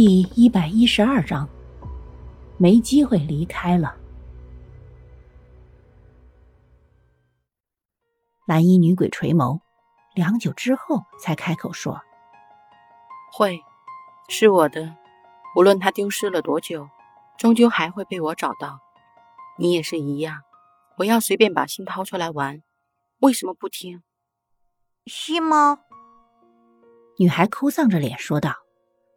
第一百一十二章，没机会离开了。蓝衣女鬼垂眸，良久之后才开口说：“会，是我的。无论他丢失了多久，终究还会被我找到。你也是一样。不要随便把心掏出来玩。为什么不听？是吗？”女孩哭丧着脸说道。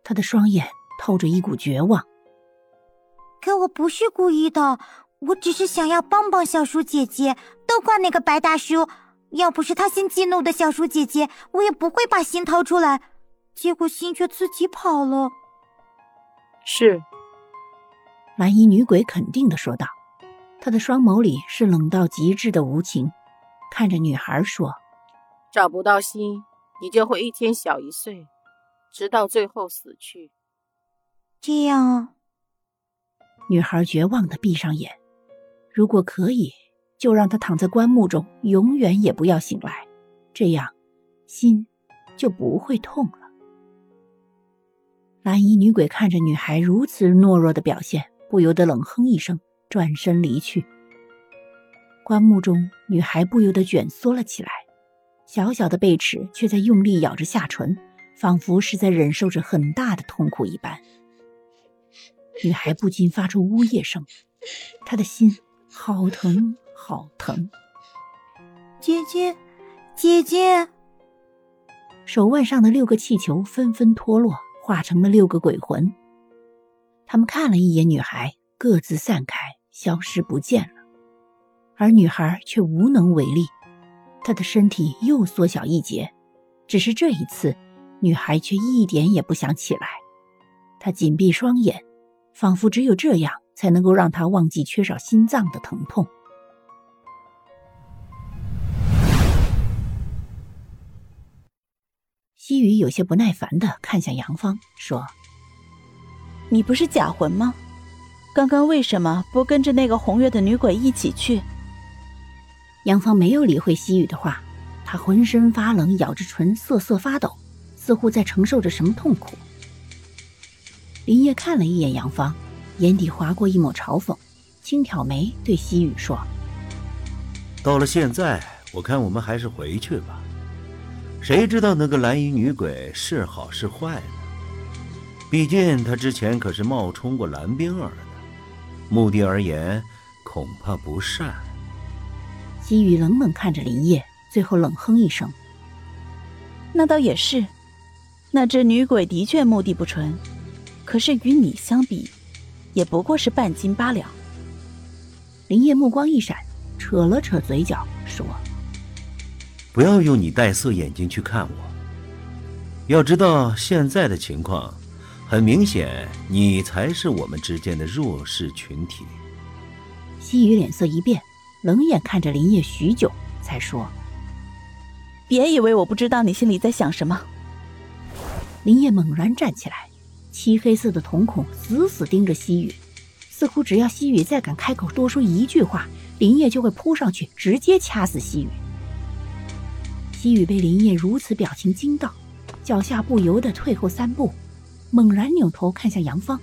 她的双眼透着一股绝望。可我不是故意的，我只是想要帮帮小鼠姐姐。都怪那个白大叔，要不是他先激怒的小鼠姐姐，我也不会把心掏出来。结果心却自己跑了。是，蓝衣女鬼肯定的说道，她的双眸里是冷到极致的无情，看着女孩说：“找不到心，你就会一天小一岁。”直到最后死去，这样。女孩绝望的闭上眼，如果可以，就让她躺在棺木中，永远也不要醒来，这样心就不会痛了。蓝衣女鬼看着女孩如此懦弱的表现，不由得冷哼一声，转身离去。棺木中，女孩不由得卷缩了起来，小小的贝齿却在用力咬着下唇。仿佛是在忍受着很大的痛苦一般，女孩不禁发出呜咽声，她的心好疼好疼。姐姐，姐姐，手腕上的六个气球纷纷脱落，化成了六个鬼魂。他们看了一眼女孩，各自散开，消失不见了。而女孩却无能为力，她的身体又缩小一截，只是这一次。女孩却一点也不想起来，她紧闭双眼，仿佛只有这样才能够让他忘记缺少心脏的疼痛。西雨有些不耐烦的看向杨芳，说：“你不是假魂吗？刚刚为什么不跟着那个红月的女鬼一起去？”杨芳没有理会西雨的话，她浑身发冷，咬着唇瑟瑟发抖。似乎在承受着什么痛苦。林烨看了一眼杨芳，眼底划过一抹嘲讽，轻挑眉对西雨说：“到了现在，我看我们还是回去吧。谁知道那个蓝衣女鬼是好是坏呢？毕竟她之前可是冒充过蓝冰儿的，目的而言，恐怕不善。”西雨冷冷看着林烨，最后冷哼一声：“那倒也是。”那只女鬼的确目的不纯，可是与你相比，也不过是半斤八两。林业目光一闪，扯了扯嘴角，说：“不要用你带色眼睛去看我。要知道现在的情况，很明显，你才是我们之间的弱势群体。”西雨脸色一变，冷眼看着林业许久，才说：“别以为我不知道你心里在想什么。”林业猛然站起来，漆黑色的瞳孔死死盯着西雨，似乎只要西雨再敢开口多说一句话，林叶就会扑上去直接掐死西雨。西雨被林叶如此表情惊到，脚下不由得退后三步，猛然扭头看向杨芳，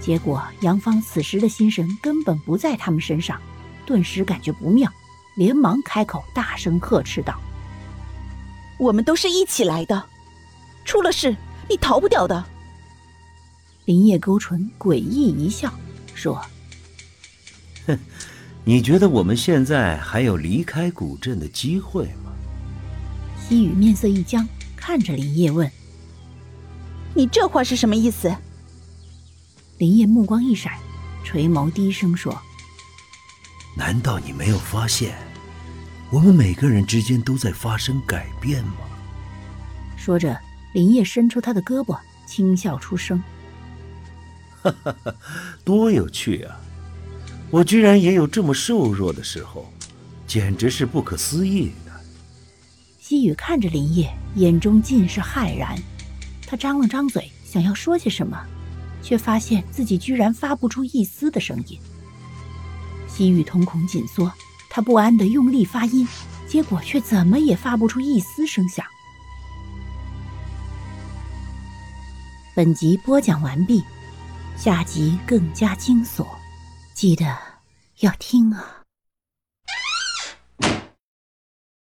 结果杨芳此时的心神根本不在他们身上，顿时感觉不妙，连忙开口大声呵斥道：“我们都是一起来的。”出了事，你逃不掉的。林叶勾唇，诡异一笑，说：“哼，你觉得我们现在还有离开古镇的机会吗？”西雨面色一僵，看着林叶问：“你这话是什么意思？”林叶目光一闪，垂眸低声说：“难道你没有发现，我们每个人之间都在发生改变吗？”说着。林叶伸出他的胳膊，轻笑出声：“哈哈哈，多有趣啊！我居然也有这么瘦弱的时候，简直是不可思议的。”西雨看着林叶，眼中尽是骇然。他张了张嘴，想要说些什么，却发现自己居然发不出一丝的声音。西雨瞳孔紧缩，他不安地用力发音，结果却怎么也发不出一丝声响。本集播讲完毕，下集更加惊悚，记得要听啊！